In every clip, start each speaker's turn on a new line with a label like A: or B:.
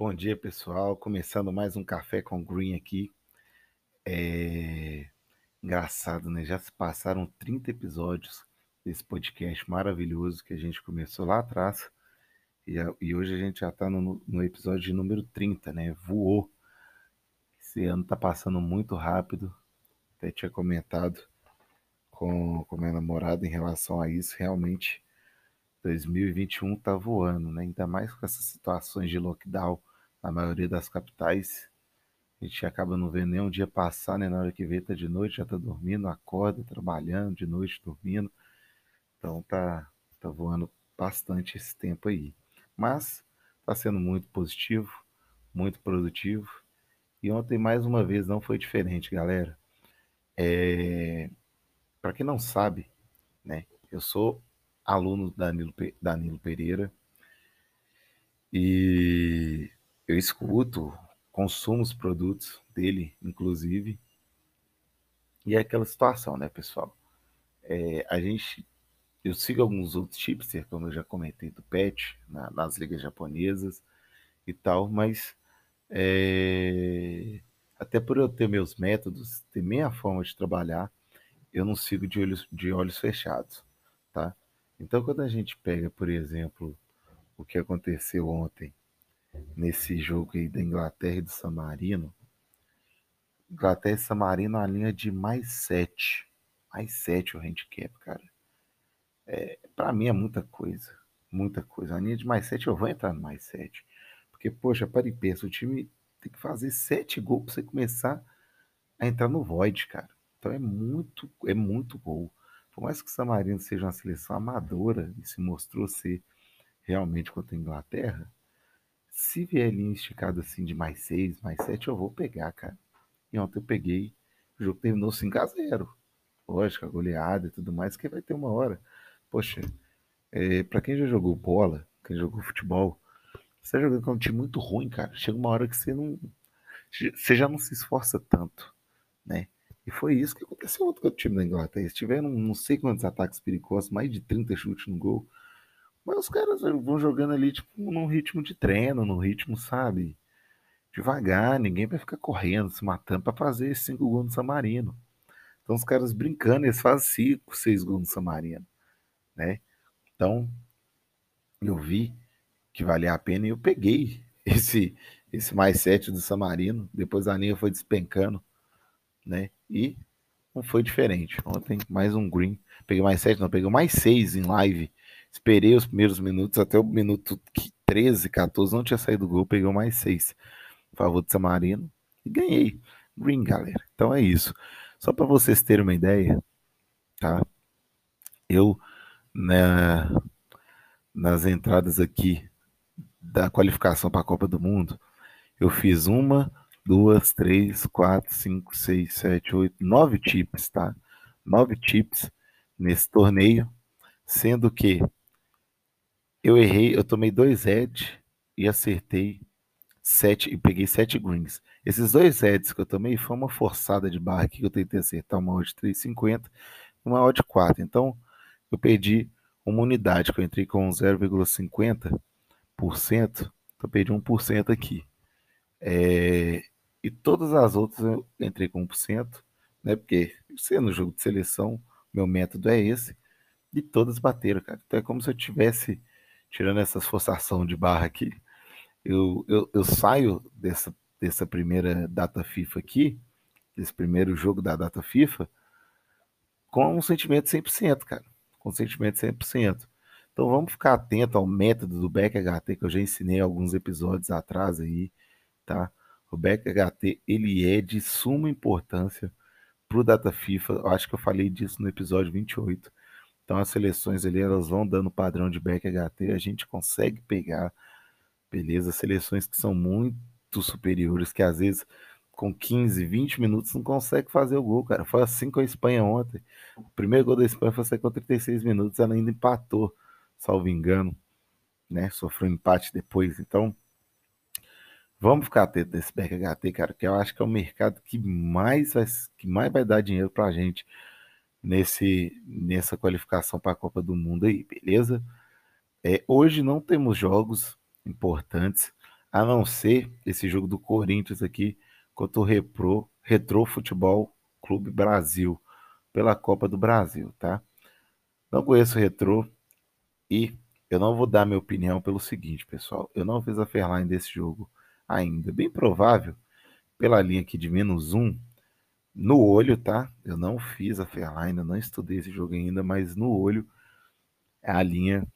A: Bom dia, pessoal. Começando mais um Café com Green aqui. É engraçado, né? Já se passaram 30 episódios desse podcast maravilhoso que a gente começou lá atrás. E, e hoje a gente já está no, no, episódio número 30, né? Voou. Esse ano tá passando muito rápido. Até tinha comentado com, com minha namorada em relação a isso. Realmente, 2021 tá voando, né? Ainda mais com essas situações de lockdown na maioria das capitais. A gente acaba não vendo nem um dia passar, né? Na hora que vê, tá de noite, já tá dormindo, acorda, trabalhando, de noite dormindo. Então tá, tá voando bastante esse tempo aí. Mas tá sendo muito positivo, muito produtivo. E ontem, mais uma vez, não foi diferente, galera. É... Para quem não sabe, né? Eu sou aluno da Danilo, Danilo Pereira. E eu escuto, consumo os produtos dele, inclusive. E é aquela situação, né, pessoal? É, a gente. Eu sigo alguns outros tipsters, como eu já comentei, do PET, na, nas ligas japonesas e tal, mas é, até por eu ter meus métodos, ter minha forma de trabalhar, eu não sigo de olhos, de olhos fechados, tá? Então, quando a gente pega, por exemplo, o que aconteceu ontem nesse jogo aí da Inglaterra e do San Marino. Inglaterra e San Marino a linha de mais 7. Mais 7 o handicap, cara. É, para mim é muita coisa. Muita coisa. A linha de mais 7 eu vou entrar no mais 7. Porque, poxa, para e pensa, o time tem que fazer 7 gols para você começar a entrar no void, cara. Então é muito, é muito gol. Por mais que o San Marino seja uma seleção amadora e se mostrou ser realmente contra a Inglaterra, se vier linha esticada assim de mais 6, mais 7, eu vou pegar, cara. E ontem eu peguei, o jogo terminou 5x0. Lógico, a goleada e tudo mais, que vai ter uma hora. Poxa, é, para quem já jogou bola, quem jogou futebol, você tá jogando com um time muito ruim, cara. Chega uma hora que você não. Você já não se esforça tanto, né? E foi isso que aconteceu com o time da Inglaterra. Eles tiveram não sei quantos ataques perigosos, mais de 30 chutes no gol. Mas os caras vão jogando ali, tipo, num ritmo de treino, num ritmo, sabe? Devagar, ninguém vai ficar correndo, se matando para fazer cinco gols no Samarino. Então os caras brincando, eles fazem cinco, seis gols no Samarino, né? Então, eu vi que valia a pena e eu peguei esse esse mais sete do Samarino. Depois a linha foi despencando, né? E não foi diferente. Ontem mais um green. Peguei mais sete, não, peguei mais seis em live Esperei os primeiros minutos, até o minuto 13, 14, não tinha saído o gol, peguei mais 6 a favor do Samarino e ganhei. Green, galera. Então é isso. Só para vocês terem uma ideia, tá? Eu, né, nas entradas aqui da qualificação para a Copa do Mundo, eu fiz uma, duas, três, quatro, cinco, seis, sete, oito, nove tips, tá? Nove tips nesse torneio, sendo que eu errei, eu tomei dois heads e acertei sete e peguei sete greens. Esses dois heads que eu tomei foi uma forçada de barra aqui que eu tentei acertar uma odd 3,50 e uma odd 4. Então eu perdi uma unidade que eu entrei com 0,50%, então perdi 1% aqui. É, e todas as outras eu entrei com 1%, né? Porque sendo jogo de seleção, meu método é esse. E todas bateram, cara. Então é como se eu tivesse tirando essas forçação de barra aqui, eu, eu, eu saio dessa, dessa primeira data FIFA aqui, desse primeiro jogo da data FIFA, com um sentimento 100%, cara. Com um sentimento 100%. Então vamos ficar atento ao método do BackHT que eu já ensinei alguns episódios atrás aí, tá? O BackHT ele é de suma importância para o Data FIFA. Eu acho que eu falei disso no episódio 28. Então as seleções ali elas vão dando padrão de back HT, a gente consegue pegar, beleza, seleções que são muito superiores, que às vezes com 15, 20 minutos não consegue fazer o gol, cara. Foi assim com a Espanha ontem. O primeiro gol da Espanha foi com 36 minutos, ela ainda empatou, salvo engano, né? Sofreu um empate depois. Então, vamos ficar atento nesse back HT, cara, que eu acho que é o mercado que mais vai, que mais vai dar dinheiro pra gente nesse nessa qualificação para a Copa do Mundo aí, beleza? É, hoje não temos jogos importantes. a não ser esse jogo do Corinthians aqui contra o Repro, Retro Futebol Clube Brasil, pela Copa do Brasil, tá? Não conheço o Retro e eu não vou dar minha opinião pelo seguinte, pessoal. Eu não fiz a Fairline desse jogo ainda. Bem provável, pela linha aqui de menos um, no olho, tá? Eu não fiz a Fairline, não estudei esse jogo ainda, mas no olho a linha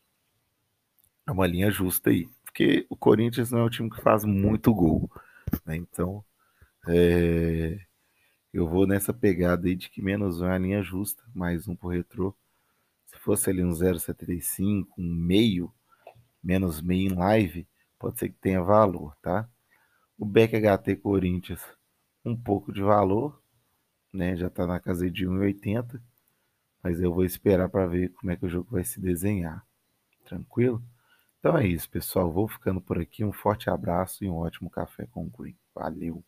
A: é uma linha justa aí. Porque o Corinthians não é um time que faz muito gol. Né? Então, é, eu vou nessa pegada aí de que menos um é a linha justa, mais um pro retrô. Se fosse ali um 0,75, um meio, menos meio em live, pode ser que tenha valor, tá? O Beck HT Corinthians, um pouco de valor, né? Já tá na casa de 1,80, mas eu vou esperar para ver como é que o jogo vai se desenhar. Tranquilo? Então é isso, pessoal. Vou ficando por aqui. Um forte abraço e um ótimo café com o Green. Valeu!